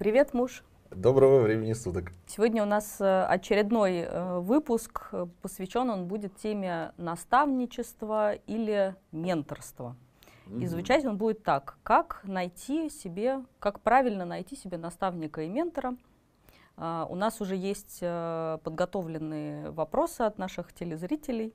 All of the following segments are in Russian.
Привет, муж. Доброго времени суток. Сегодня у нас э, очередной э, выпуск. Посвящен он будет теме наставничества или менторства. И звучать он будет так. Как найти себе, как правильно найти себе наставника и ментора. Uh, у нас уже есть uh, подготовленные вопросы от наших телезрителей.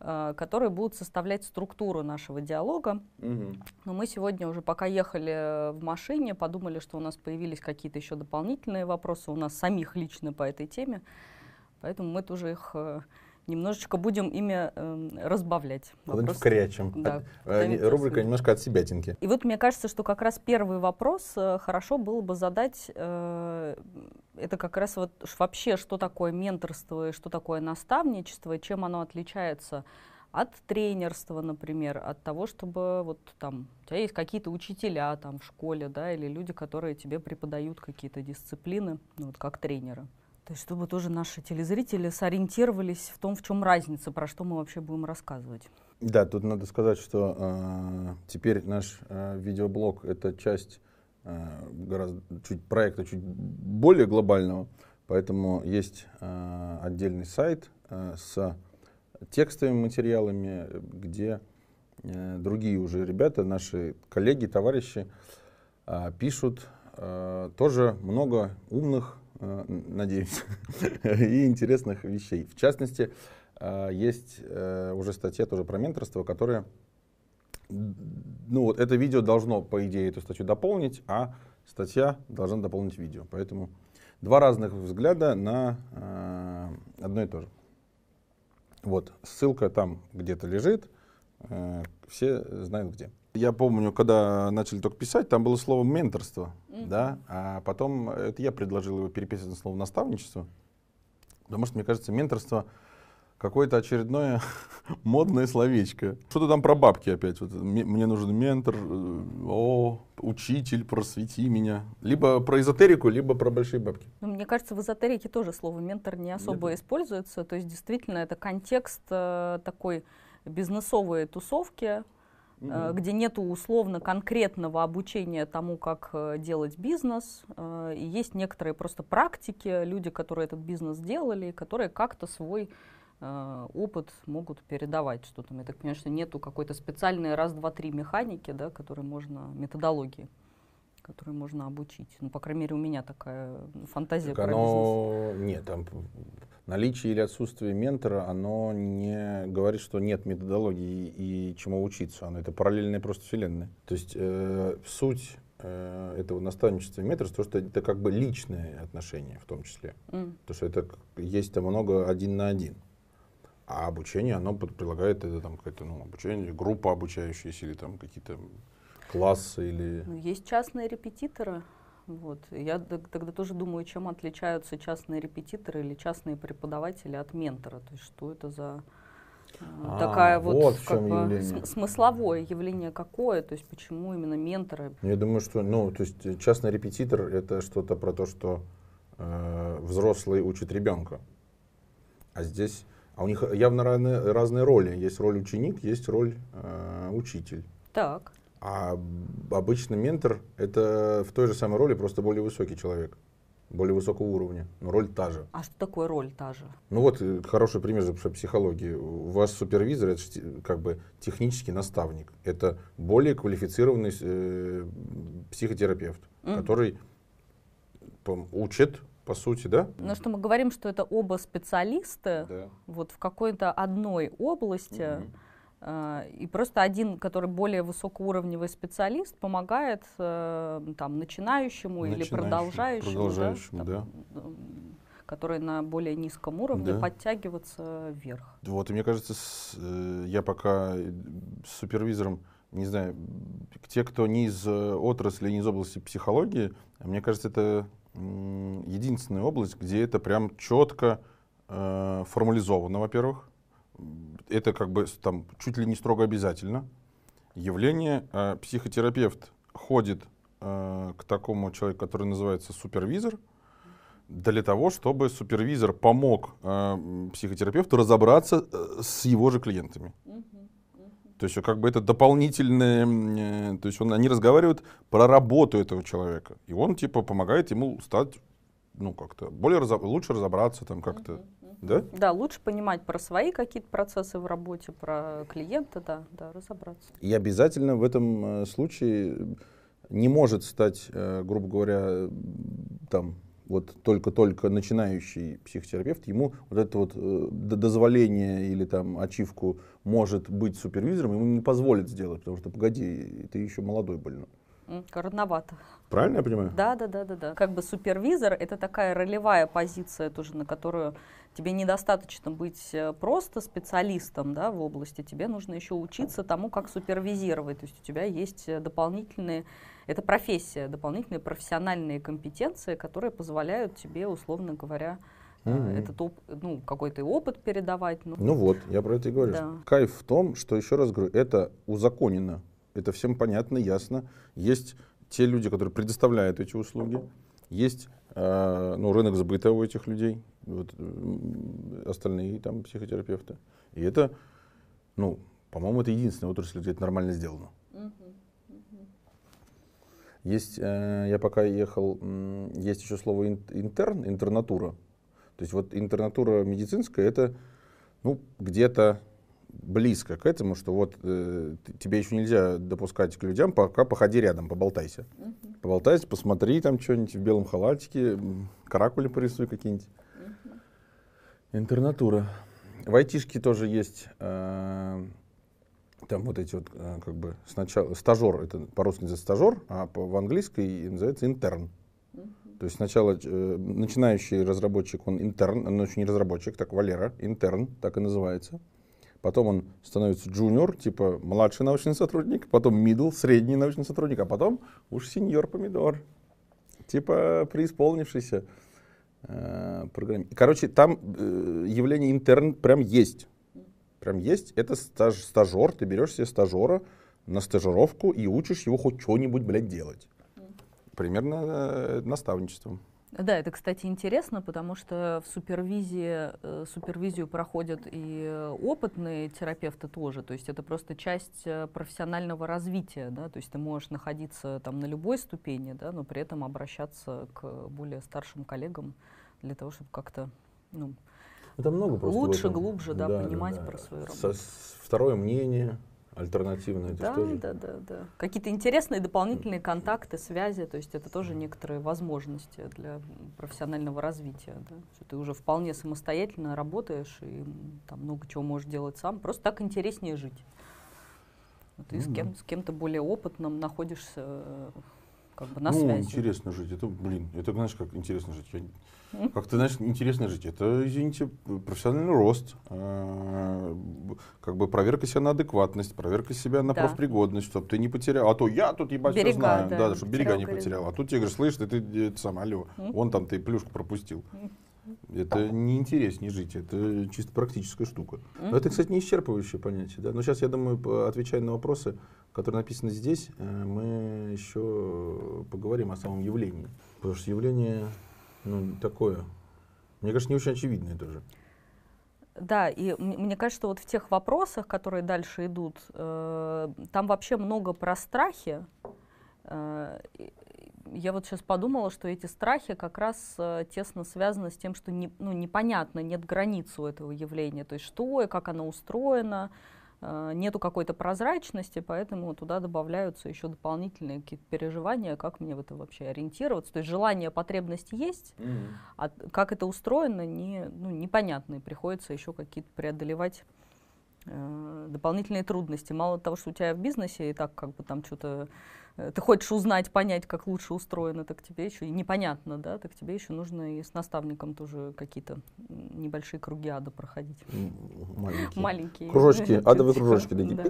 Э, которые будут составлять структуру нашего диалога. Угу. Но мы сегодня уже, пока ехали в машине, подумали, что у нас появились какие-то еще дополнительные вопросы у нас самих лично по этой теме. Поэтому мы тоже их э, немножечко будем ими э, разбавлять. Куда-нибудь вкорячим. Да, э, рубрика немножко от себятинки. И вот мне кажется, что как раз первый вопрос э, хорошо было бы задать, э, это как раз вот вообще, что такое менторство и что такое наставничество, и чем оно отличается от тренерства, например, от того, чтобы вот там у тебя есть какие-то учителя там в школе, да, или люди, которые тебе преподают какие-то дисциплины, ну, вот как тренеры. То есть, чтобы тоже наши телезрители сориентировались в том, в чем разница, про что мы вообще будем рассказывать. Да, тут надо сказать, что э, теперь наш э, видеоблог это часть э, гораздо чуть проекта чуть более глобального, поэтому есть э, отдельный сайт э, с текстовыми материалами, где э, другие уже ребята, наши коллеги, товарищи э, пишут э, тоже много умных надеюсь, и интересных вещей. В частности, э, есть э, уже статья тоже про менторство, которая, ну вот это видео должно, по идее, эту статью дополнить, а статья должна дополнить видео. Поэтому два разных взгляда на одно и то же. Вот, ссылка там где-то лежит, все знают где. Я помню, когда начали только писать, там было слово менторство, mm-hmm. да, а потом это я предложил его переписать на слово наставничество, потому что мне кажется, менторство какое-то очередное модное словечко. Что-то там про бабки опять. Вот, мне нужен ментор, о, учитель, просвети меня. Либо про эзотерику, либо про большие бабки. Ну, мне кажется, в эзотерике тоже слово ментор не особо Нет. используется. То есть действительно это контекст э, такой бизнесовой тусовки, mm где нету условно конкретного обучения тому, как э, делать бизнес. Э, и есть некоторые просто практики, люди, которые этот бизнес делали, которые как-то свой опыт могут передавать что-то. Я так понимаю, что нету какой-то специальной раз, два, три механики, да, которые можно, методологии которые можно обучить. Ну, по крайней мере, у меня такая фантазия так про оно... бизнес. Нет, там наличие или отсутствие ментора, оно не говорит, что нет методологии и чему учиться. Оно это параллельная просто вселенная. То есть э, суть э, этого наставничества и менторства, то, что это как бы личные отношения в том числе. Mm. То, что это есть там много один на один. А обучение, оно предлагает это там какое-то ну, обучение, группа обучающаяся или там какие-то классы или... Ну, есть частные репетиторы, вот. Я тогда тоже думаю, чем отличаются частные репетиторы или частные преподаватели от ментора. То есть что это за э, а, такая вот, вот как бы, смысловое явление какое, то есть почему именно менторы? Я думаю, что ну, то есть частный репетитор это что-то про то, что э, взрослый учит ребенка. А здесь, а у них явно разные, разные роли. Есть роль ученик, есть роль э, учитель. Так. А обычно ментор — это в той же самой роли, просто более высокий человек, более высокого уровня. Но роль та же. А что такое роль та же? Ну вот э, хороший пример же психологии. У вас супервизор — это как бы технический наставник. Это более квалифицированный э, психотерапевт, mm. который учит по сути, да? Но что мы говорим, что это оба специалисты да. вот в какой-то одной области, mm-hmm и просто один, который более высокоуровневый специалист, помогает э, там, начинающему, начинающему или продолжающему, продолжающему да, да. который на более низком уровне, да. подтягиваться вверх. Вот, и мне кажется, с, э, я пока с супервизором, не знаю, те, кто не из отрасли, не из области психологии, мне кажется, это единственная область, где это прям четко э, формализовано, во-первых это как бы там чуть ли не строго обязательно явление. Э, психотерапевт ходит э, к такому человеку, который называется супервизор, для того, чтобы супервизор помог э, психотерапевту разобраться э, с его же клиентами. То есть как бы это дополнительное, э, то есть он, они разговаривают про работу этого человека. И он типа помогает ему стать, ну как-то, более разо- лучше разобраться там как-то. Мгм, мгм. Да? Да, лучше понимать про свои какие-то процессы в работе, про клиента, да, да, разобраться. И обязательно в этом э, случае не может стать, э, грубо говоря, там вот только-только начинающий психотерапевт, ему вот это вот э, дозволение или там ачивку может быть супервизором, ему не позволит сделать, потому что, погоди, ты еще молодой больно. М, Рановато. Правильно я понимаю? Да, да, да, да, да. Как бы супервизор это такая ролевая позиция тоже, на которую тебе недостаточно быть э, просто специалистом да, в области, тебе нужно еще учиться тому, как супервизировать. То есть у тебя есть э, дополнительные, это профессия, дополнительные профессиональные компетенции, которые позволяют тебе, условно говоря, Мгм. этот оп- ну, какой-то опыт передавать. Ну, Ну вот, я про это и говорю. Да. Кайф в том, что, еще раз говорю, это узаконено. Это всем понятно, ясно. Есть те люди, которые предоставляют эти услуги. Есть э, ну, рынок сбыта у этих людей, вот, остальные там психотерапевты. И это, ну, по-моему, это единственная отрасль, где это нормально сделано. Есть, э, я пока ехал, есть еще слово ин- интерн, интернатура. То есть вот интернатура медицинская это ну, где-то близко к этому, что вот э, тебе еще нельзя допускать к людям, пока походи рядом, поболтайся. Мгм. Поболтайся, посмотри там что-нибудь в белом халатике, каракули порисуй какие-нибудь. Интернатура. В айтишке тоже есть э, там вот эти вот э, как бы сначала стажер, это по-русски называется стажер, а по, в английской называется интерн. Мгм. То есть сначала э, начинающий разработчик, он интерн, он еще не разработчик, так Валера, интерн, так и называется. Потом он становится джуниор, типа младший научный сотрудник, потом middle, средний научный сотрудник, а потом уж сеньор помидор, типа преисполнившийся э, программист. Короче, там э, явление интерн прям есть. Прям есть. Это стаж, стажер, ты берешь себе стажера на стажировку и учишь его хоть что-нибудь, блядь, делать. Примерно э, наставничеством. Да, это, кстати, интересно, потому что в супервизии, э, супервизию проходят и э, опытные терапевты тоже, то есть это просто часть э, профессионального развития, да, то есть ты можешь находиться там на любой ступени, да, но при этом обращаться к более старшим коллегам для того, чтобы как-то, ну, Это много просто. Лучше, глубже, да, понимать про свою Со- работу. с- второе мнение, альтернативное, это да, что же? да, да, да. Какие-то интересные дополнительные контакты, связи, то есть это тоже некоторые возможности для профессионального развития. Да? Что ты уже вполне самостоятельно работаешь и там много чего можешь делать сам. Просто так интереснее жить. Ты с, Ну да. кем, с кем-то более опытным находишься э, как бы на ну, связи. интересно жить. Это, блин, это знаешь, как интересно жить. Я- М? Как ты знаешь, интересно жить. Это, извините, профессиональный рост, э, б- как бы проверка себя на адекватность, проверка себя на Да. профпригодность, чтобы ты не потерял. А то я тут ебать Берега, знаю, да, да, чтобы берега не потерял. А тут тебе говорят, слышь, ты, ты это сам, алло, вон там ты плюшку пропустил. Это не интереснее жить, это чисто практическая штука. Но это, кстати, не исчерпывающее понятие. Да? Но сейчас, я думаю, отвечая на вопросы, которые написаны здесь, э, мы еще поговорим о самом явлении. Потому что явление ну, такое, мне кажется, не очень очевидное тоже. Да, и мне кажется, что вот в тех вопросах, которые дальше идут, э, там вообще много про страхи. Э, я вот сейчас подумала, что эти страхи как раз э, тесно связаны с тем, что не, ну, непонятно, нет границ у этого явления. То есть что и как оно устроено, э, нету какой-то прозрачности, поэтому туда добавляются еще дополнительные какие-то переживания, как мне в это вообще ориентироваться. То есть желание, потребность есть, а т- как это устроено, не, ну, непонятно, и приходится еще какие-то преодолевать э, дополнительные трудности. Мало того, что у тебя в бизнесе и так как бы там что-то э, ты хочешь узнать, понять, как лучше устроено, так тебе еще и непонятно, да, так тебе еще нужно и с наставником тоже какие-то небольшие круги ада проходить. М, Маленький. Маленькие. Кружочки, адовые кружочки такие. да.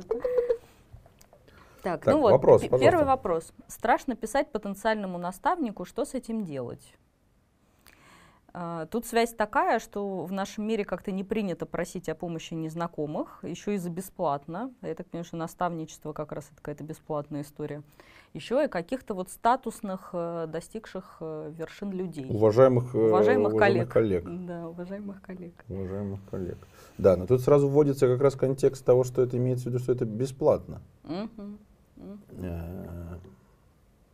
Так, Так, ну вот, вопрос, пожалуйста. первый вопрос. Страшно писать потенциальному наставнику, что с этим делать? А, тут связь такая, что в нашем мире как-то не принято просить о помощи незнакомых, еще и за бесплатно. Я так понимаю, что наставничество как раз это какая-то бесплатная история. Еще и каких-то вот статусных, э, достигших э, вершин людей. Уважаемых, э, уважаемых, уважаемых коллег. коллег. Да, уважаемых коллег. Уважаемых коллег. Да, но тут сразу вводится как раз контекст того, что это имеется в виду, что это бесплатно. Мгм. Мгм.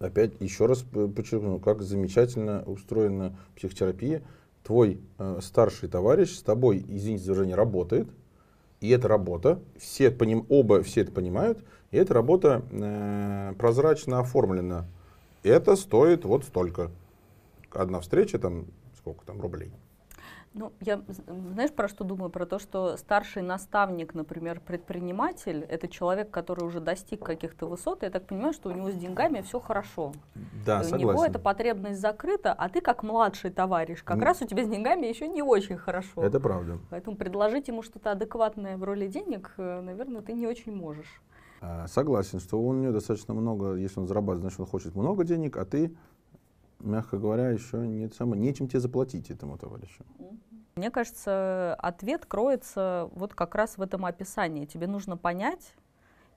Опять еще раз подчеркну, как замечательно устроена психотерапия. Твой э, старший товарищ с тобой, извините за выражение, работает, и эта работа, все это поним, оба все это понимают, и эта работа э, прозрачно оформлена. Это стоит вот столько. Одна встреча, там, сколько там рублей. Ну, я, знаешь, про что думаю? Про то, что старший наставник, например, предприниматель, это человек, который уже достиг каких-то высот, и я так понимаю, что у него с деньгами все хорошо. Да, у согласен. него эта потребность закрыта, а ты как младший товарищ, как М. раз у тебя с деньгами еще не очень хорошо. Это правда. Поэтому предложить ему что-то адекватное в роли денег, э, наверное, ты не очень можешь. А, Согласен, что у него достаточно много, если он зарабатывает, значит, он хочет много денег, а ты, мягко говоря, еще не, самое, нечем тебе заплатить этому товарищу. Мне кажется, ответ кроется вот как раз в этом описании. Тебе нужно понять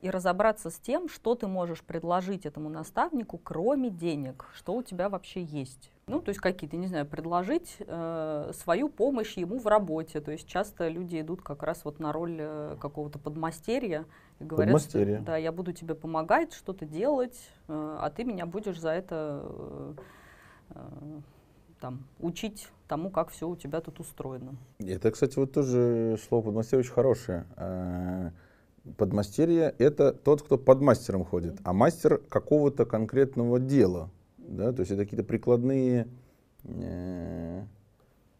и разобраться с тем, что ты можешь предложить этому наставнику, кроме денег, что у тебя вообще есть. Ну, то есть какие-то, не знаю, предложить э, свою помощь ему в работе. То есть часто люди идут как раз вот на роль э, какого-то подмастерья и говорят, что, Подмастерья. да, я буду тебе помогать, что-то делать, э, а ты меня будешь за это э, там, учить тому, как все у тебя тут устроено. Это, кстати, вот тоже слово подмастерье очень хорошее. А, Подмастерье — это тот, кто под мастером ходит, а мастер какого-то конкретного дела. Да? То есть это какие-то прикладные э,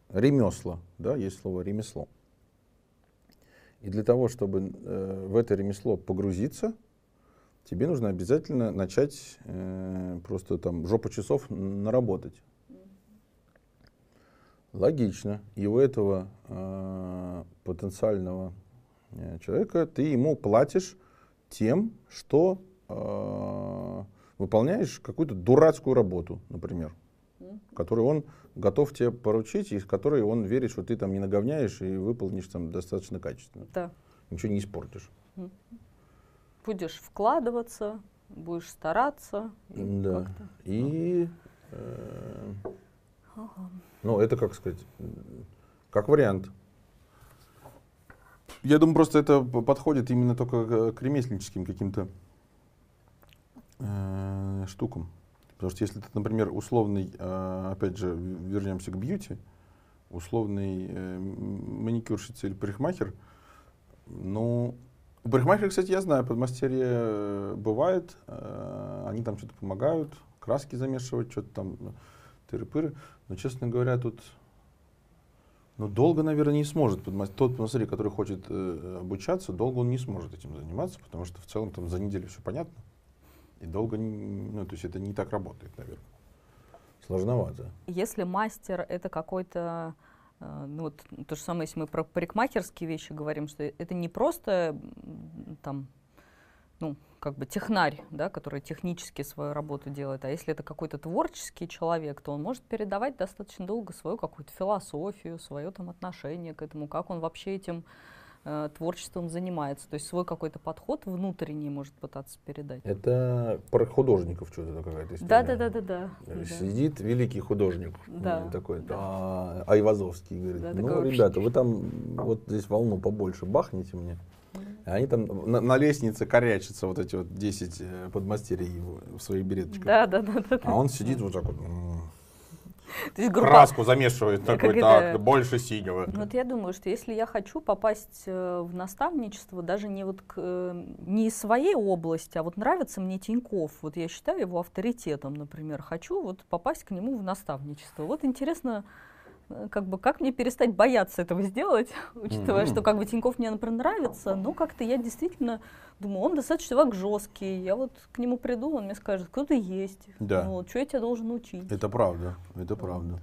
ремесла. Да? Есть слово ремесло. И для того, чтобы э, в это ремесло погрузиться, тебе нужно обязательно начать э, просто там жопу часов наработать. Логично. И у этого э, потенциального э, человека ты ему платишь тем, что э, выполняешь какую-то дурацкую работу, например, которую он готов тебе поручить, и с которой он верит, что ты там не наговняешь и выполнишь там достаточно качественно. Да. Ничего не испортишь. Будешь вкладываться, будешь стараться. и Да. И э, Ага. Ну, это, как сказать, как вариант. Я думаю, просто это подходит именно только к- ремесленническим каким-то э, штукам. Потому что если ты, например, условный, э, опять же, вернемся к бьюти, условный э, маникюрщица или парикмахер, ну, у парикмахера, кстати, я знаю, подмастерье э, бывает, э, они там что-то помогают, краски замешивать, что-то там, э, тыры-пыры. Но, честно говоря, тут ну, долго, наверное, не сможет. Тот подмастерье, который хочет э, обучаться, долго он не сможет этим заниматься, потому что в целом там за неделю все понятно. И долго, не- ну, то есть это не так работает, наверное. Сложновато. Если мастер это какой-то, ну вот то же самое, если мы про парикмахерские вещи говорим, что это не просто там, ну, как бы технарь, да, который технически свою работу делает, а если это какой-то творческий человек, то он может передавать достаточно долго свою какую-то философию, свое там отношение к этому, как он вообще этим э, творчеством занимается, то есть свой какой-то подход внутренний может пытаться передать. Это про художников что-то какая-то история. Да, да, да, да, да. Сидит великий художник Да, э, такой, да. «А, Айвазовский, говорит, Да, ну, такой, ребята, вы там вот здесь волну побольше бахните мне. Они там на, на лестнице корячатся, вот эти вот 10 э, подмастерий в своих береточках. Да, да, да, да. А он сидит вот так вот, То есть группа- краску замешивает, такой, это- так, больше синего. Ну, Вот я думаю, что если я хочу попасть э, в наставничество, даже не вот к, э, не из своей области, а вот нравится мне Тиньков, вот я считаю его авторитетом, например, хочу вот попасть к нему в наставничество. Вот интересно, как бы как мне перестать бояться этого сделать, учитывая, Мгм. что как бы Тиньков мне, например, нравится, но как-то я действительно думаю, он достаточно человек жесткий, я вот к нему приду, он мне скажет, кто ты есть, Да. ну, что я тебя должен учить. Это правда, это правда.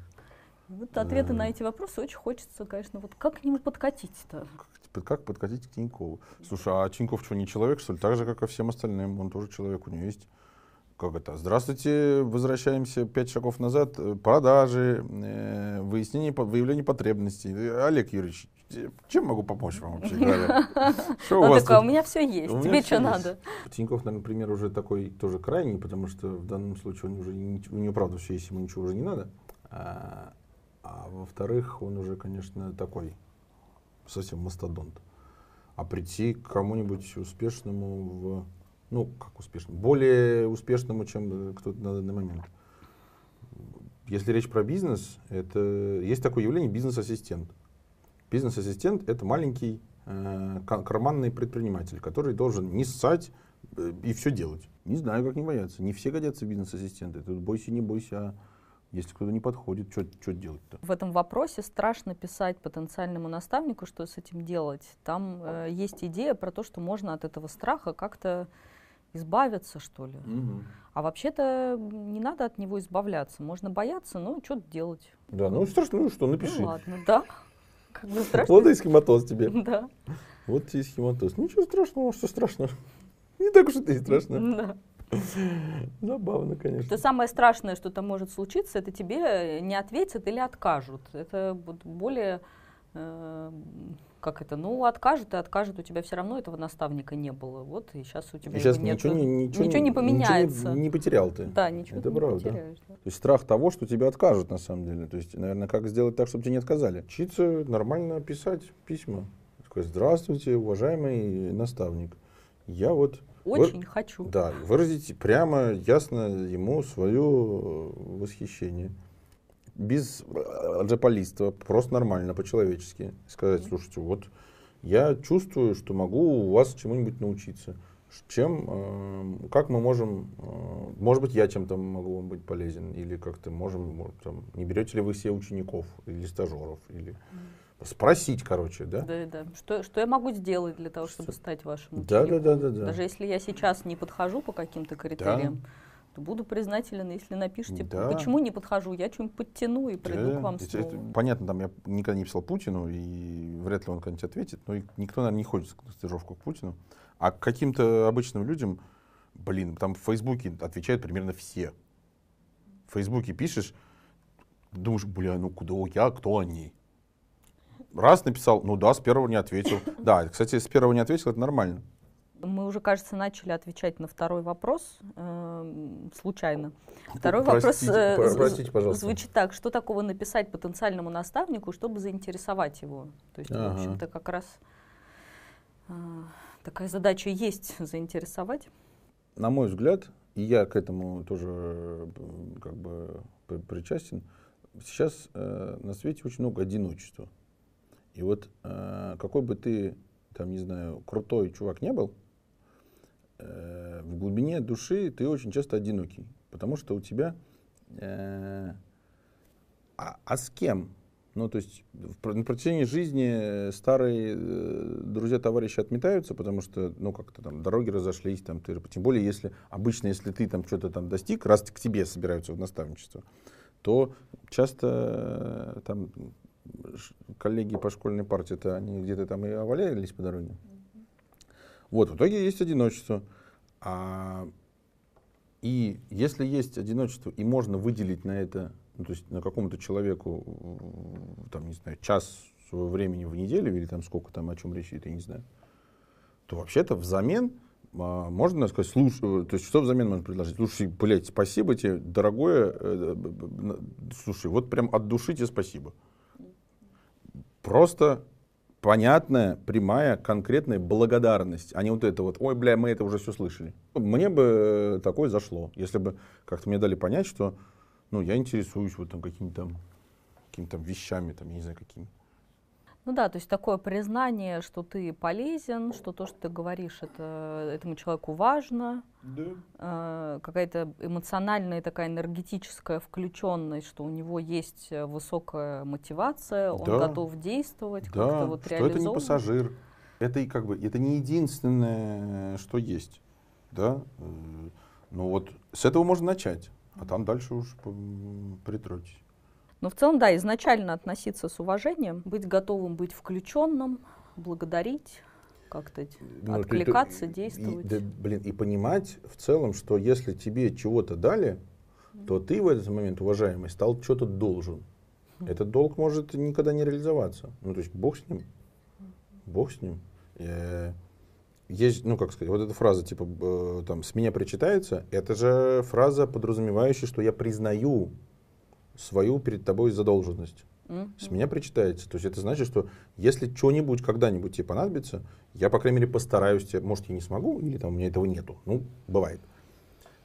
Вот ответы Э. на эти вопросы очень хочется, конечно, вот как к нему подкатить-то? Как, как подкатить к Тинькову? Слушай, а Тиньков что, не человек, что ли? Так же, как и всем остальным. Он тоже человек, у него есть как это? Здравствуйте, возвращаемся пять шагов назад. Э, продажи, э, выяснение, выявление потребностей. Олег Юрьевич, чем могу помочь вам вообще говоря? Что у вас такой, у меня все есть, тебе что надо? Тиньков, например, уже такой тоже крайний, потому что в данном случае он уже, у него правда все есть, ему ничего уже не надо. А, а во-вторых, он уже, конечно, такой совсем мастодонт. А прийти к кому-нибудь успешному в ну, как успешному, более успешному, чем кто-то на данный момент. Если речь про бизнес, это есть такое явление бизнес-ассистент. Бизнес-ассистент это маленький э, карманный предприниматель, который должен не ссать э, и все делать. Не знаю, как не бояться. Не все годятся бизнес-ассистенты. Тут бойся, не бойся, а если кто-то не подходит, что делать-то? В этом вопросе страшно писать потенциальному наставнику, что с этим делать. Там э, есть идея про то, что можно от этого страха как-то избавиться, что ли. Угу. А вообще-то не надо от него избавляться. Можно бояться, но что-то делать. Да, ну страшно, ну что, напиши. Ну ладно, да. Как бы страшно. Вот и схематоз тебе. Да. Вот тебе схематоз. Ничего страшного, что страшно. Не так уж это и страшно. Да. Забавно, конечно. То самое страшное, что там может случиться, это тебе не ответят или откажут. Это более э, как это, ну, откажет и откажет, у тебя все равно этого наставника не было. Вот, и сейчас у тебя и сейчас нет. Ничего, не, ничего, ничего не поменяется. Ничего не, не потерял ты. Да, ничего это не правда. потеряешь. Да. То есть страх того, что тебя откажут на самом деле. То есть, наверное, как сделать так, чтобы тебе не отказали? Учиться нормально писать письма. Такой, здравствуйте, уважаемый наставник. Я вот... Очень вы, хочу. Да, выразить прямо, ясно ему свое восхищение без джапалиства, просто нормально, по-человечески. Сказать, слушайте, вот я чувствую, что могу у вас чему-нибудь научиться. Чем, э, как мы можем, э, может быть, я чем-то могу вам быть полезен, или как-то можем, может, там, не берете ли вы себе учеников или стажеров, или спросить, короче, да? Да, да. Что, что я могу сделать для того, чтобы стать вашим учеником? Да, да, да, да, да. Даже если я сейчас не подхожу по каким-то критериям, да то буду признателен, если напишите, да. почему не подхожу, я что-нибудь подтяну и приду да. к вам это, снова. Это, понятно, там я никогда не писал Путину, и вряд ли он когда-нибудь ответит, но никто, наверное, не ходит на стажировку к Путину. А к каким-то обычным людям, блин, там в Фейсбуке отвечают примерно все. В Фейсбуке пишешь, думаешь, бля, ну куда я, кто они? Раз написал, ну да, с первого не ответил. Да, кстати, с первого не ответил, это нормально. Мы уже, кажется, начали отвечать на второй вопрос э, случайно. Второй простите, вопрос э, простите, пожалуйста. звучит так: что такого написать потенциальному наставнику, чтобы заинтересовать его? То есть, ага. в общем-то, как раз э, такая задача есть заинтересовать. На мой взгляд, и я к этому тоже э, как бы причастен. Сейчас э, на свете очень много одиночества. И вот э, какой бы ты там, не знаю, крутой чувак не был, э, в глубине души ты очень часто одинокий, потому что у тебя... Э, а, а с кем? Ну, то есть в, на протяжении жизни старые э, друзья, товарищи отметаются, потому что, ну, как-то там дороги разошлись, там, ты, тем более, если обычно, если ты там что-то там достиг, раз к тебе собираются в наставничество, то часто э, там коллеги по школьной партии-то они где-то там и овалялись по дороге. Вот, в итоге есть одиночество. А, и если есть одиночество, и можно выделить на это, ну, то есть на какому-то человеку, там, не знаю, час своего времени в неделю, или там сколько там, о чем речь идет, я не знаю, то вообще-то взамен а, можно сказать, слушай, то есть что взамен можно предложить? Слушай, блядь, спасибо тебе, дорогое, э, слушай, вот прям от души тебе спасибо. Просто понятная, прямая, конкретная благодарность, а не вот это вот, ой, бля, мы это уже все слышали. Мне бы э, такое зашло, если бы как-то мне дали понять, что ну, я интересуюсь вот там какими-то какими-то вещами, там, я не знаю, какими. Ну да, то есть такое признание, что ты полезен, что то, что ты говоришь, это этому человеку важно. Да. Э, какая-то эмоциональная такая энергетическая включенность, что у него есть высокая мотивация, он да. готов действовать, да. как-то вот что это не пассажир. Это и как бы это не единственное, что есть. Да? Э, ну вот с этого можно начать, а там дальше уж притройтесь. Но в целом, да, изначально относиться с уважением, быть готовым быть включенным, благодарить. как-то Ну, откликаться, ты- действовать. И, да, блин, и понимать в целом, что если тебе чего-то дали, то ты в этот момент, уважаемый, стал что-то должен. Этот долг может никогда не реализоваться. Ну, то есть бог с ним. Бог с ним. Э, Есть, ну, как сказать, вот эта фраза, типа, э, там, с меня причитается, это же фраза, подразумевающая, что я признаю свою перед тобой задолженность. С меня причитается. То есть это значит, что если что-нибудь когда-нибудь тебе понадобится, я, по крайней мере, постараюсь тебе, может, я не смогу, или там у меня этого нету. Ну, бывает.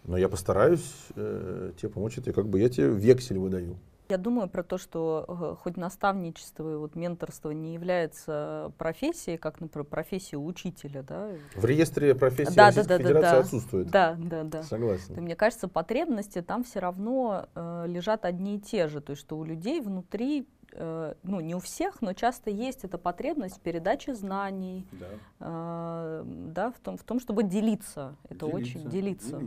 Но я постараюсь э, тебе помочь. Это как бы я тебе вексель выдаю. Я думаю про то, что э, хоть наставничество и вот менторство не является профессией, как, например, профессия учителя, да? В реестре профессии Да, Российской да, да, Федерации да. отсутствует. Да, да, да. Согласен. мне кажется, потребности там все равно э, лежат одни и те же. То есть, что у людей внутри, э, ну, не у всех, но часто есть эта потребность в передаче знаний, Да. э, да, в том, в том, чтобы делиться. Это очень делиться.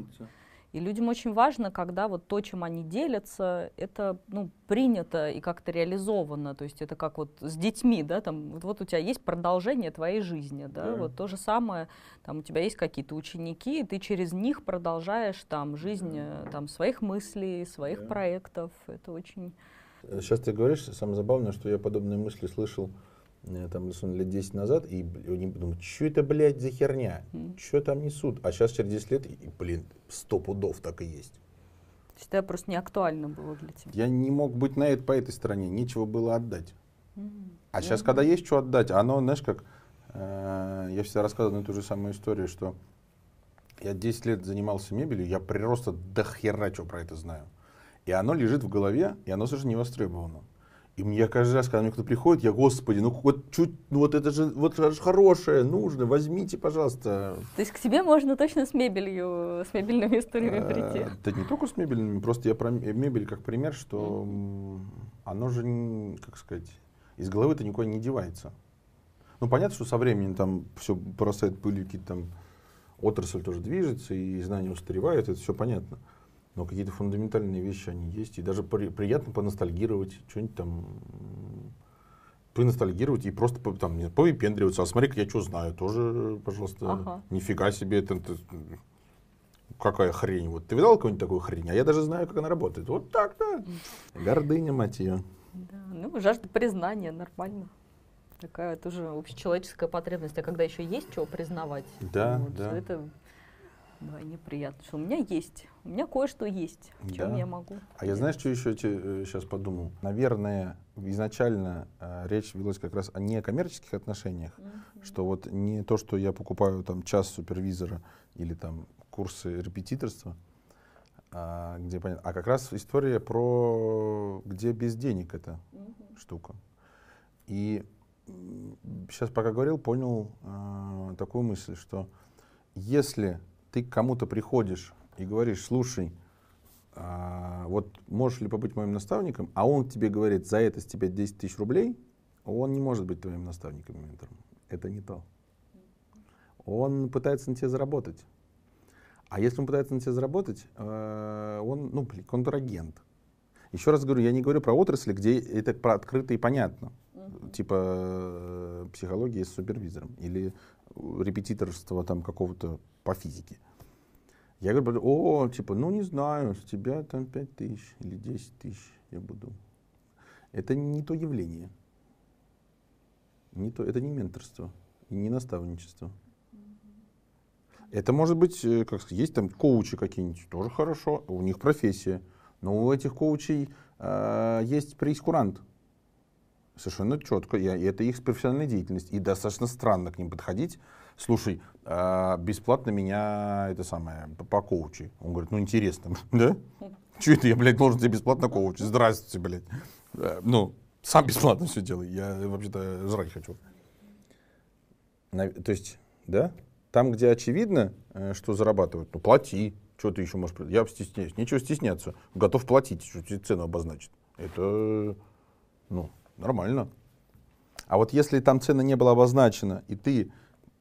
И людям очень важно, когда вот то, чем они делятся, это ну, принято и как-то реализовано. То есть это как вот с детьми, да, там вот, вот у тебя есть продолжение твоей жизни, да, Да. вот то же самое, там у тебя есть какие-то ученики, и ты через них продолжааешь там жизнь э, там своих мыслей, своих Да. проектов. Это очень Сейчас ты говоришь, самое забавное, что я подобные мысли слышал э, там, условно, лет 10 назад, и бл- думаю, что это, блядь, за херня? Что там несут? А сейчас через 10 лет, и, блин, сто пудов так и есть. то есть это просто не актуально было для тебя. Я не мог быть на это, по этой стороне, нечего было отдать. Мгм. А Я сейчас, когда есть что отдать, оно, знаешь, как, э, я всегда рассказываю и ту же самую историю, что я 10 лет занимался мебелью, я прироста до хера что про это знаю. И оно лежит в голове, и оно совершенно не востребовано. И мне каждый раз, когда мне кто-то приходит, я, господи, ну вот чуть, ну вот это же, вот это же хорошее, нужно, возьмите, пожалуйста. То есть к тебе можно точно с мебелью, с мебельными историями прийти. Э, Да не только с мебельными, просто я про мебель как пример, что оно же, как сказать, из головы-то никуда не девается. Ну, понятно, что со временем там все бросает пылью, какие-то там отрасль тоже движется, и знания устаревают, это все понятно. Но какие-то фундаментальные вещи, они есть, и даже при- приятно поностальгировать, что-нибудь там поностальгировать и просто там, не- повыпендриваться. А смотри, я что знаю, тоже, пожалуйста, Ага. нифига себе, это, это, какая хрень. Вот ты видал какую-нибудь такую хрень? А я даже знаю, как она работает. Вот так, да. Гордыня, мать ее. Да, ну, жажда признания, нормально. Такая тоже общечеловеческая потребность. А когда еще есть чего признавать, Да, вот, да. это вдвойне приятно. Что у меня есть, у меня кое-что есть, в чем Да. я могу. А я знаешь, что еще сейчас подумал? Наверное, изначально э, речь велась как раз о некоммерческих отношениях, что вот не то, что я покупаю там час супервизора или там курсы репетиторства, а, где понятно, а как раз история про где без денег эта штука. И сейчас пока говорил, понял э, такую мысль, что если ты к кому-то приходишь и говоришь, слушай, а, вот можешь ли побыть моим наставником, а он тебе говорит, за это с тебя 10 тысяч рублей, он не может быть твоим наставником и ментором. Это не то. Он пытается на тебе заработать. А если он пытается на тебя заработать, э, он, ну, блин, контрагент. Еще раз говорю, я не говорю про отрасли, где это про открыто и понятно. Типа э, психология с супервизором или репетиторство там какого-то по физике. Я говорю, о, типа, ну не знаю, с тебя там 5 тысяч или 10 тысяч я буду. Это не то явление. Не то, это не менторство и не наставничество. Это может быть, э, как сказать, есть там коучи какие-нибудь, тоже хорошо, у них профессия. Но у этих коучей э, есть прейскурант. Совершенно четко. И это их профессиональная деятельность. И достаточно странно к ним подходить. Слушай, а, бесплатно меня это самое по- коучи. Он говорит, ну интересно, да? Че это я, блядь, должен тебе бесплатно коучить? Здравствуйте, блядь. Э, Ну, сам бесплатно все делаю. Я вообще-то жрать хочу. То есть, да? Там, где очевидно, э, что зарабатывают, ну плати. Что ты еще можешь... Я стесняюсь. Нечего стесняться. Готов платить, что тебе цену обозначит. Это, ну, нормально. А вот если там цена не была обозначена, и ты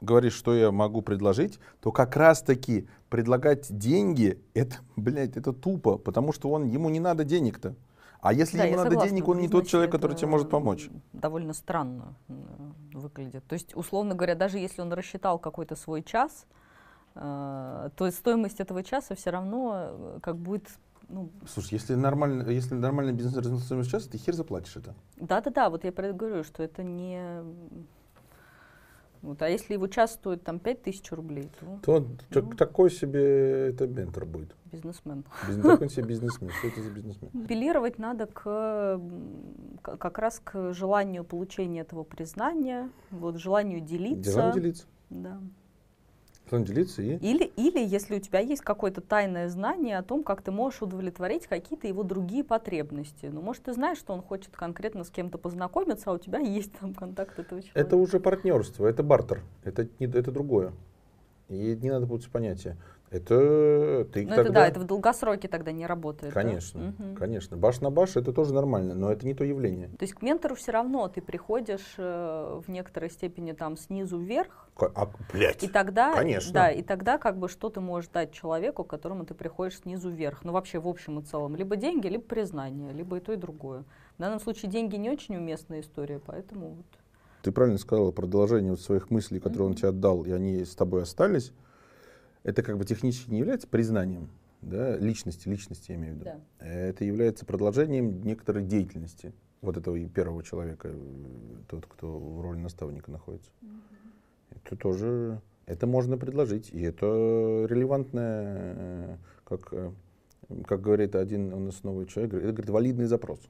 говоришь, что я могу предложить, то как раз-таки предлагать деньги, это, блядь, это тупо, потому что он, ему не надо денег-то. А если Да, ему надо согласна, денег, он не тот человек, который тебе может помочь. Довольно странно э, выглядит. То есть, условно говоря, даже если он рассчитал какой-то свой час, э, то стоимость этого часа все равно э, как будет ну, Слушай, если нормально, если нормальный бизнес развернулся сейчас, ты хер заплатишь это. да-да-да, вот я про это говорю, что это не... Вот, а если его час стоит там 5000 рублей, то То так- Ну. такой себе это ментор будет. бизнесмен. Бизнес, такой себе бизнесмен. Что это за бизнесмен? Апеллировать надо к, как раз к желанию получения этого признания, вот, желанию делиться. Желание делиться. Да. Желание делиться и... Или, или если у тебя есть какое-то тайное знание о том, как ты можешь удовлетворить какие-то его другие потребности. Ну, может, ты знаешь, что он хочет конкретно с кем-то познакомиться, а у тебя есть там контакт этого человека. Это уже партнерство, это бартер, это, не, это другое. И не надо путать понятия. Это ты Ну, тогда... это да, это в долгосроке тогда не работает. да? Конечно, Мгм. конечно. Баш на баш это тоже нормально, но это не то явление. То есть к ментору все равно ты приходишь э, в некоторой степени там снизу вверх, А, блядь. и тогда, Конечно. да, и тогда как бы что ты можешь дать человеку, к которому ты приходишь снизу вверх, ну вообще в общем и целом, либо деньги, либо признание, либо и то и другое. В данном случае деньги не очень уместная история, поэтому вот. Ты правильно сказала про доложение вот своих мыслей, которые он Мгм. тебе отдал, и они с тобой остались. Это как бы технически не является признанием да, личности, личности я имею в виду. Да. Это является продолжением некоторой деятельности вот этого первого человека, тот, кто в роли наставника находится. Это тоже, это можно предложить, и это релевантное, э, как, э, как говорит один у нас новый человек, это говорит, валидный запрос.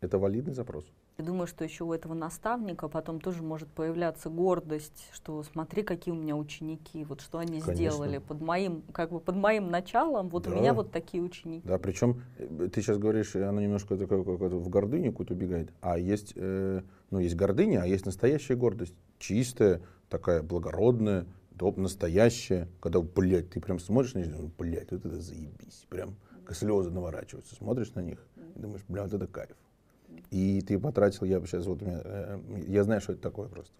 Это валидный запрос. Я думаю, что еще у этого наставника потом тоже может появляться гордость, что смотри, какие у меня ученики, вот что они Конечно. сделали под моим, как бы под моим началом, вот у Да. меня вот такие ученики. Да, причем э, ты сейчас говоришь, э, оно немножко такое, какое-то в гордыню какую-то убегает, а есть, э, ну, есть гордыня, а есть настоящая гордость, чистая, такая благородная, доп, настоящая, когда, блядь, ты прям смотришь на них, блядь, вот это заебись, прям слезы наворачиваются, смотришь на них и думаешь, бля, вот это кайф. И ты потратил, я сейчас вот, меня, э, я знаю, что это такое просто.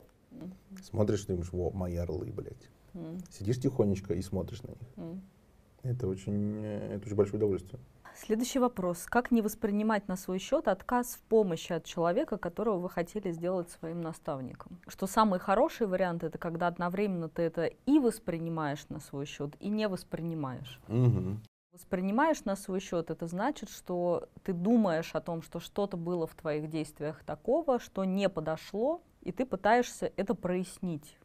Смотришь, думаешь, во, мои орлы, блядь. М, Сидишь тихонечко и смотришь на них. м. Это очень, э, это очень большое удовольствие. Следующий вопрос. Как не воспринимать на свой счет отказ в помощи от человека, которого вы хотели сделать своим наставником? Что самый хороший вариант это когда одновременно ты это и воспринимаешь на свой счет, и не воспринимаешь. Мгм. Воспринимаешь на свой счет, это значит, что ты думаешь о том, что что-то было в твоих действиях такого, что не подошло, и ты пытаешься это прояснить.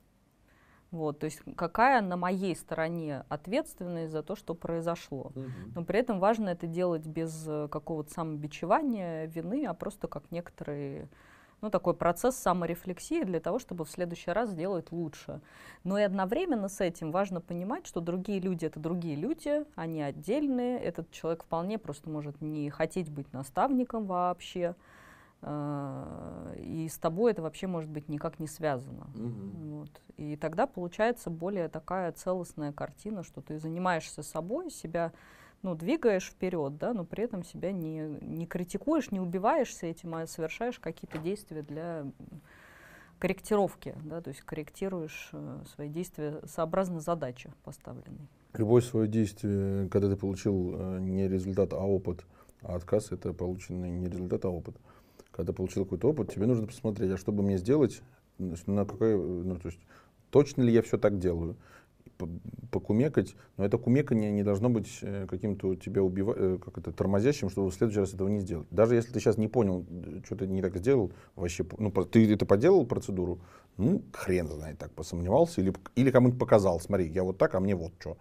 Вот, то есть какая на моей стороне ответственность за то, что произошло. Но при этом важно это делать без э, какого-то самобичевания, вины, а просто как некоторый ну, такой процесс саморефлексии для того, чтобы в следующий раз сделать лучше. Но и одновременно с этим важно понимать, что другие люди — это другие люди, они отдельные. Этот человек вполне просто может не хотеть быть наставником вообще. э, И с тобой это вообще может быть никак не связано. Вот. И тогда получается более такая целостная картина, что ты занимаешься собой, себя ну, двигаешь вперед, да, но при этом себя не, не критикуешь, не убиваешься этим, а совершаешь какие-то действия для корректировки, да, то есть корректируешь э, свои действия сообразно задаче поставленной. Любое свое действие, когда ты получил э, не результат, а опыт, а отказ это полученный не результат, а опыт. Когда ты получил какой-то опыт, тебе нужно посмотреть, а что бы мне сделать, на какой, ну, то есть, точно ли я все так делаю. Покумекать, но это кумекание не должно быть э, каким-то тебя убива- э, как это, тормозящим, чтобы в следующий раз этого не сделать. Даже если ты сейчас не понял, э, что ты не так сделал, вообще, ну, ты это поделал процедуру, ну, хрен знает, так посомневался, или, или кому-нибудь показал, смотри, я вот так, а мне вот что.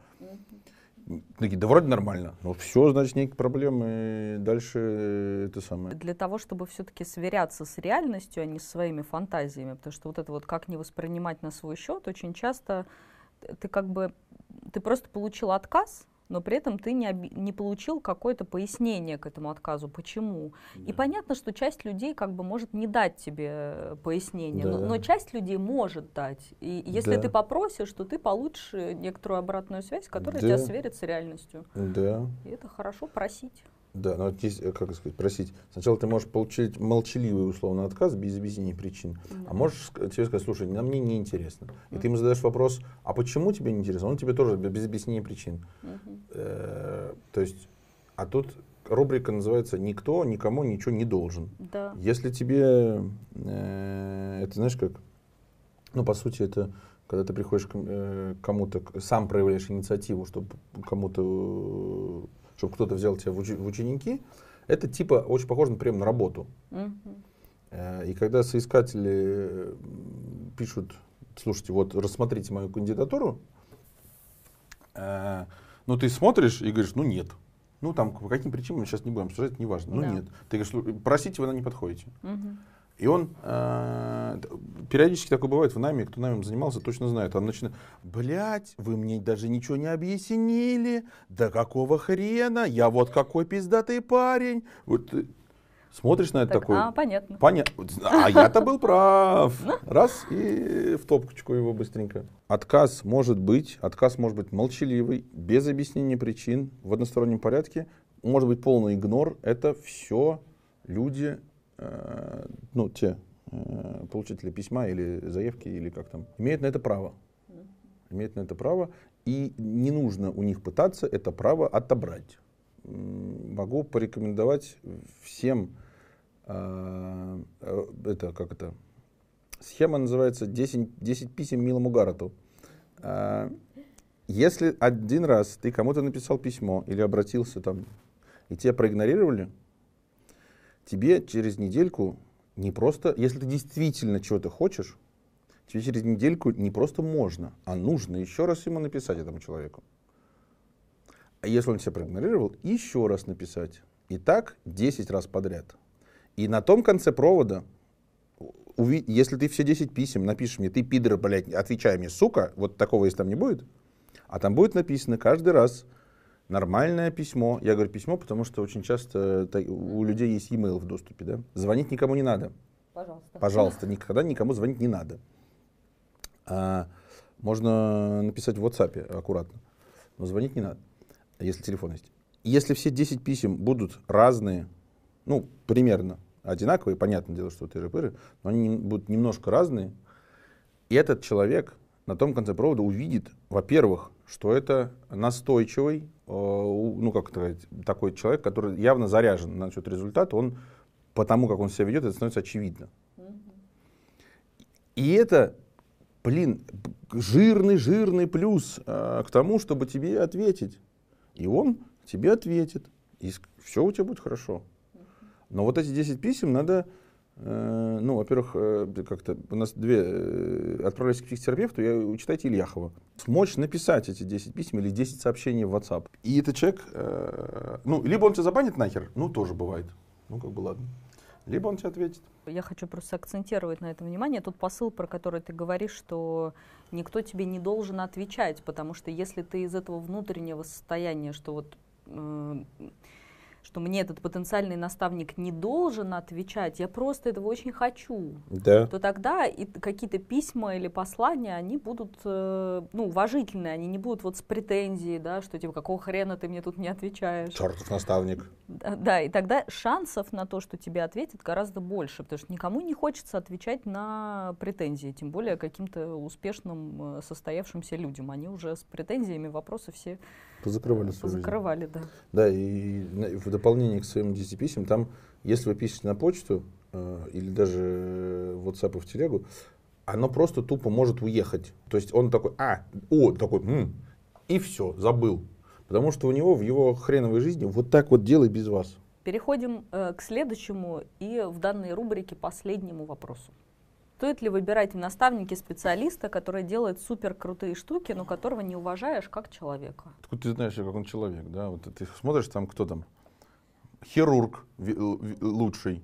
Такие, да вроде нормально. Ну все, значит, никаких проблем. И дальше это самое. Для того, чтобы все-таки сверяться с реальностью, а не с своими фантазиями, потому что вот это вот как не воспринимать на свой счет, очень часто ты как бы, ты просто получил отказ, но при этом ты не, оби- не получил какое-то пояснение к этому отказу, почему. И понятно, что часть людей как бы может не дать тебе э, пояснение, но, Да. но часть людей может дать. И если Да. ты попросишь, то ты получишь э, некоторую обратную связь, которая Да. тебя сверит с реальностью. Да, И это хорошо просить. Да. Но э, как сказать, просить. Сначала ты можешь получить молчаливый условно отказ без объяснения причин. А можешь тебе сказать, слушай, на мне не интересно. И ты ему задаешь вопрос, а почему тебе не интересно? Он тебе тоже без объяснения причин. Мгм. Э, То есть, а тут рубрика называется «Никто никому ничего не должен». Да. Если тебе, э, это знаешь как, ну, по сути, это когда ты приходишь к э, кому-то, сам проявляешь инициативу, чтобы кому-то, чтобы кто-то взял тебя в, учи- в ученики, это типа очень похоже, например, на работу. Э, И когда соискатели э, пишут, слушайте, вот рассмотрите мою кандидатуру, э, ну ты смотришь и говоришь, ну нет. Ну там по каким причинам мы сейчас не будем обсуждать, неважно. Ну Да. нет. Ты говоришь, «Слу- простите, вы нам не подходите. Мгм. И он э, периодически такое бывает в нами, кто нами занимался, точно знает. Он начинает, блядь, вы мне даже ничего не объяснили, да какого хрена, я вот какой пиздатый парень. Вот ты смотришь на это Так, такой, а, понятно. понятно, а я-то был прав. Раз и в топочку его быстренько. Отказ может быть, отказ может быть молчаливый, без объяснения причин, в одностороннем порядке, может быть полный игнор. Это все люди, э, ну, те э, получатели письма или заявки, или как там, имеют на это право. Имеют на это право, и не нужно у них пытаться это право отобрать. Могу порекомендовать всем, э, э, это как это, схема называется 10, 10 писем Милому Гаррету. Если один раз ты кому-то написал письмо или обратился там, и тебя проигнорировали, тебе через недельку не просто, если ты действительно чего-то хочешь, тебе через недельку не просто можно, а нужно еще раз ему написать этому человеку. А если он тебя проигнорировал, еще раз написать. И так 10 раз подряд. И на том конце провода, если ты все 10 писем напишешь мне, ты пидор, блядь, отвечай мне, сука, вот такого если там не будет, а там будет написано каждый раз нормальное письмо. Я говорю письмо, потому что очень часто та- у людей есть e-mail в доступе, да. Звонить никому не надо. Пожалуйста. Пожалуйста, никогда никому звонить не надо. А, можно написать в WhatsApp аккуратно, но звонить не надо, если телефон есть. Если все 10 писем будут разные, ну, примерно одинаковые, понятное дело, что ты пыры, но они будут немножко разные, и этот человек на том конце провода увидит, во-первых, что это настойчивый, э, ну, как сказать, такой человек, который явно заряжен насчет результата, он, потому как он себя ведет, это становится очевидно. И это, блин, жирный-жирный плюс э, к тому, чтобы тебе ответить. И он тебе ответит. И все у тебя будет хорошо. Но вот эти 10 писем надо, ну, во-первых, э, как-то у нас две, э, отправляйся к психотерапевту, я, читайте Ильяхова. Смочь написать эти 10 писем или 10 сообщений в WhatsApp. И этот человек, э, ну, либо он тебя забанит нахер, ну, тоже бывает. Ну, как бы ладно. Либо он тебе ответит. Я хочу просто акцентировать на этом внимание. Тут посыл, про который ты говоришь, что никто тебе не должен отвечать, потому что если ты из этого внутреннего состояния, что вот э, что мне этот потенциальный наставник не должен отвечать, я просто этого очень хочу, Да. то тогда какие-то письма или послания, они будут, э, ну, уважительные, они не будут вот с претензией, да, что типа, какого хрена ты мне тут не отвечаешь. Чертов наставник. Да, да, и тогда шансов на то, что тебе ответят, гораздо больше, потому что никому не хочется отвечать на претензии, тем более каким-то успешным, э, состоявшимся людям. Они уже с претензиями вопросы все Позакрывали свою жизнь. закрывали, да. Да, и в дополнение к своим 10 писем, там, если вы пишете на почту э, или даже в WhatsApp и в телегу, оно просто тупо может уехать. То есть он такой, а, о, такой, «М», и все, забыл. Потому что у него в его хреновой жизни вот так вот делай без вас. Переходим э, к следующему и в данной рубрике последнему вопросу. Стоит ли выбирать в наставнике специалиста, который делает супер крутые штуки, но которого не уважаешь как человека? Откуда ты знаешь, как он человек, да? Вот ты смотришь там, кто там? Хирург лучший.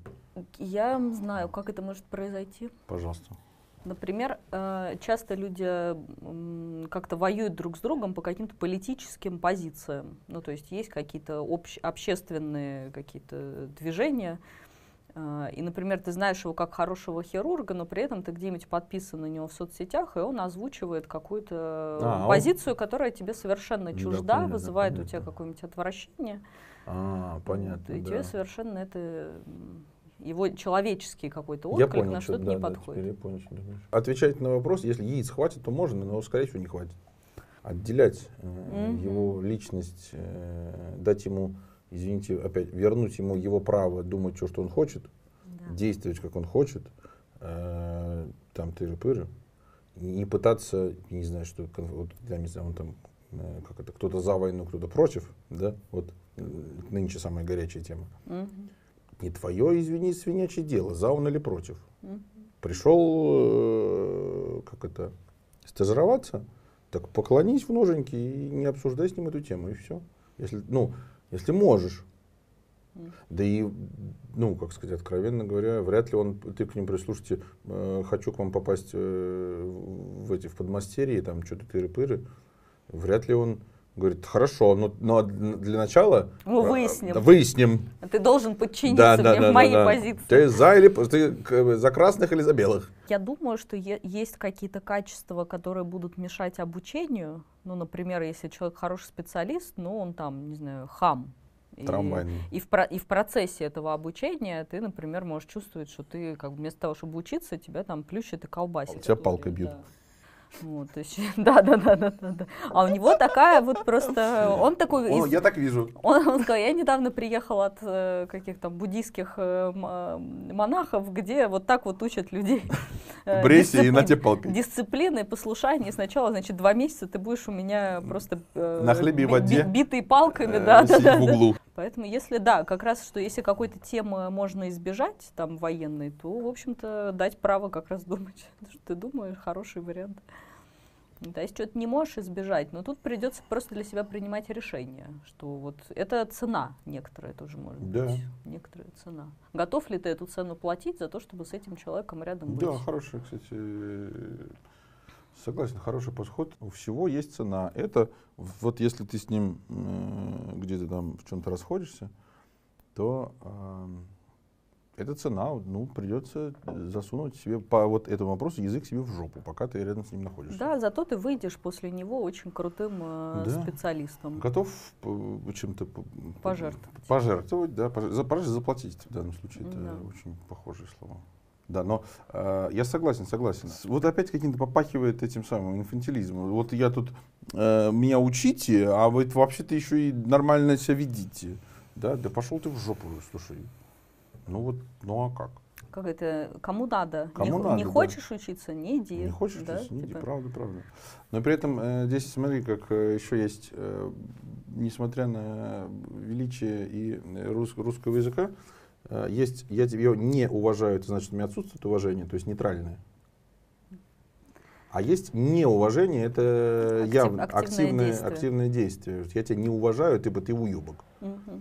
Я знаю, как это может произойти. Пожалуйста. Например, э, часто люди как-то воюют друг с другом по каким-то политическим позициям. Ну, то есть есть какие-то общ- общественные какие-то движения. Э, И, например, ты знаешь его как хорошего хирурга, но при этом ты где-нибудь подписан на него в соцсетях, и он озвучивает какую-то А, он- позицию, которая тебе совершенно Да, чужда, понятно, вызывает у понятно. тебя какое-нибудь отвращение. А, понятно, и да. тебе совершенно это его человеческий какой-то Я отклик понял, на что- что-то да, не да, подходит. я понял, что. Отвечать на вопрос, если яиц хватит, то можно, но, скорее всего, не хватит. Отделять э, Мгм. его личность, э, дать ему извините, опять вернуть ему его право думать, что, что он хочет, да. действовать, как он хочет, э, там тыры-пыры, не пытаться, не знаю, что, вот, я не знаю, он там, э, как это, кто-то за войну, кто-то против, да, вот э, нынче самая горячая тема. Угу. Не твое, извини, свинячье дело, за он или против. Угу. Пришел, э, как это, стажироваться, так поклонись в ноженьки и не обсуждай с ним эту тему, и все. Если, ну, если можешь. Да и, ну, как сказать, откровенно говоря, вряд ли он, ты к ним прислушайте, э, хочу к вам попасть э, в эти, в подмастерье, там, что-то тыры-пыры, вряд ли он говорит, хорошо, но, но для начала ну, выясним. Э, выясним. Ты должен подчиниться да, да, мне да, в моей да, позиции. Ты за или ты за красных или за белых? Я думаю, что есть какие-то качества, которые будут мешать обучению. Ну, например, если человек хороший специалист, но он там, не знаю, хам, Трамвайный. И, и, в, про, и в процессе этого обучения ты, например, можешь чувствовать, что ты как бы вместо того, чтобы учиться, тебя там плющит и колбасит. А тебя палкой бьют. Да. Вот, то есть, да, да, да, да, да. А у него такая вот просто, он такой... О, из, я так вижу. Он, он сказал, я недавно приехал от э, каких-то буддийских э, монахов, где вот так вот учат людей. Э, Брейся и на тебе палкой. Дисциплины, послушание. Сначала, значит, два месяца ты будешь у меня просто... Э, на хлебе и воде. Битый палками, э, да, да, да. в углу. Поэтому, если, да, как раз, что если какой-то темы можно избежать, там, военной, то, в общем-то, дать право как раз думать, что ты думаешь, хороший вариант. То есть что-то не можешь избежать, но тут придется просто для себя принимать решение, что вот это цена некоторая тоже может да. быть, некоторая цена. Готов ли ты эту цену платить за то, чтобы с этим человеком рядом быть? Да, хороший, кстати, согласен, хороший подход. У всего есть цена. Это вот если ты с ним э, где-то там в чем-то расходишься, то э, это цена, ну, придется засунуть себе по вот этому вопросу язык себе в жопу, пока ты рядом с ним находишься. Да, зато ты выйдешь после него очень крутым э, да. специалистом. Готов чем-то пожертвовать. Пожертвовать, да, пожертвовать, заплатить в данном случае. Это да. очень похожие слова. Да, но э, я согласен, согласен. Вот опять каким-то попахивает этим самым инфантилизмом. Вот я тут, э, меня учите, а вы вообще-то еще и нормально себя ведите. Да, да пошел ты в жопу, слушай. Ну вот, ну а как? Как это, кому надо? Кому не, надо, не да. хочешь учиться, не иди. Не хочешь да? учиться, не типа? иди, правда, правда. Но при этом э, здесь смотри, как э, еще есть, э, несмотря на величие и рус, русского языка, э, есть, я тебя не уважаю, это значит, у меня отсутствует уважение, то есть нейтральное. А есть неуважение, это Актив, явно активное, активное, действие. активное действие. Я тебя не уважаю, ты бы ты уебок. Угу.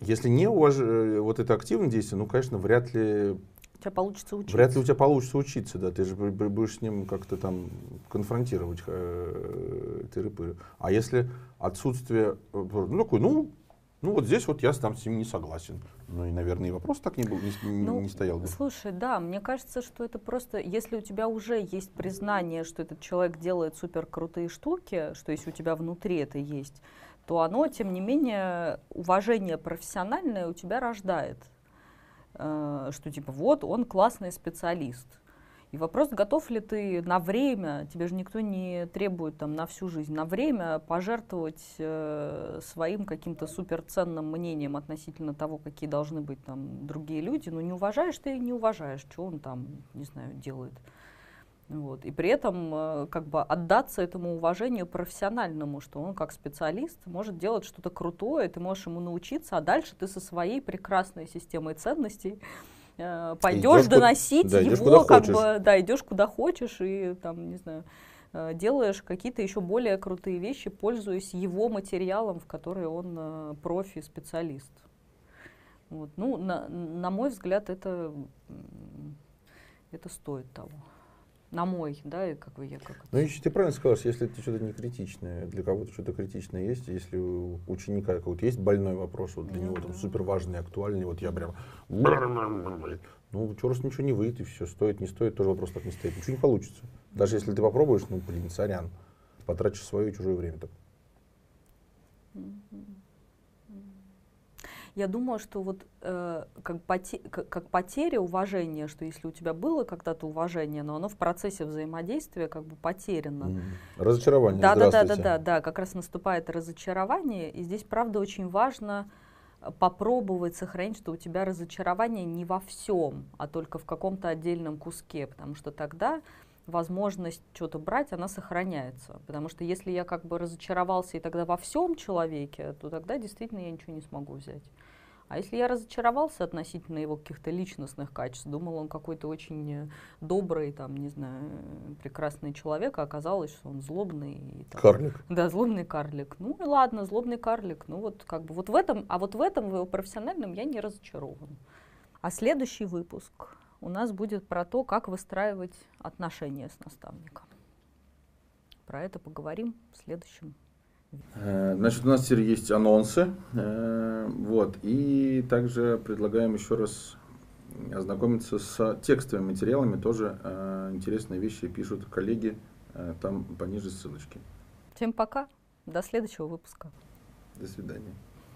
Если не уваж... Э, вот это активное действие, ну, конечно, вряд ли у тебя получится учиться. Вряд ли у тебя получится учиться, да. Ты же будешь с ним как-то там конфронтировать э, тыры-пыры. А если отсутствие, э, ну такой, ну, ну вот здесь вот я там с ним не согласен. Ну и, наверное, и вопрос так не, был, не, ну, не стоял бы. Слушай, да, мне кажется, что это просто, если у тебя уже есть признание, что этот человек делает супер крутые штуки, что если у тебя внутри это есть, то оно, тем не менее, уважение профессиональное у тебя рождает. Э, что типа вот он классный специалист. И вопрос, готов ли ты на время, тебе же никто не требует там на всю жизнь, на время пожертвовать э, своим каким-то суперценным мнением относительно того, какие должны быть там другие люди. Ну не уважаешь ты, не уважаешь, что он там, не знаю, делает. Вот. И при этом э, как бы отдаться этому уважению профессиональному, что он как специалист может делать что-то крутое, ты можешь ему научиться, а дальше ты со своей прекрасной системой ценностей э, пойдешь доносить куда, да, его, как хочешь. бы, да, идешь куда хочешь и там, не знаю, э, делаешь какие-то еще более крутые вещи, пользуясь его материалом, в который он э, профи, специалист. Вот. Ну, на, на мой взгляд, это, это стоит того на мой, да, и как бы я как Ну, еще ты правильно сказал, если это что-то не критичное, для кого-то что-то критичное есть, если у ученика какой-то есть больной вопрос, вот для ну, него там супер важный, актуальный, вот я прям ну, раз ничего не выйдет, и все, стоит, не стоит, тоже вопрос так не стоит. Ничего не получится. Даже если ты попробуешь, ну, блин, сорян, потратишь свое и чужое время так. Я думаю, что вот э, как, поте как, как потеря уважения, что если у тебя было когда-то уважение, но оно в процессе взаимодействия как бы потеряно. Mm. Разочарование. Да, да, да, да, да, да, как раз наступает разочарование, и здесь правда очень важно попробовать сохранить, что у тебя разочарование не во всем, а только в каком-то отдельном куске, потому что тогда возможность что-то брать, она сохраняется. Потому что если я как бы разочаровался и тогда во всем человеке, то тогда действительно я ничего не смогу взять. А если я разочаровался относительно его каких-то личностных качеств, думал, он какой-то очень добрый, там, не знаю, прекрасный человек, а оказалось, что он злобный. И, там, карлик. Да, злобный карлик. Ну и ладно, злобный карлик. Ну вот как бы вот в этом, а вот в этом, в его профессиональном я не разочарован. А следующий выпуск у нас будет про то, как выстраивать отношения с наставником. Про это поговорим в следующем Э, значит, у нас теперь есть анонсы. Э, вот. И также предлагаем еще раз ознакомиться с текстовыми материалами. Тоже э, интересные вещи пишут коллеги. Там пониже ссылочки. Всем пока. До следующего выпуска. До свидания.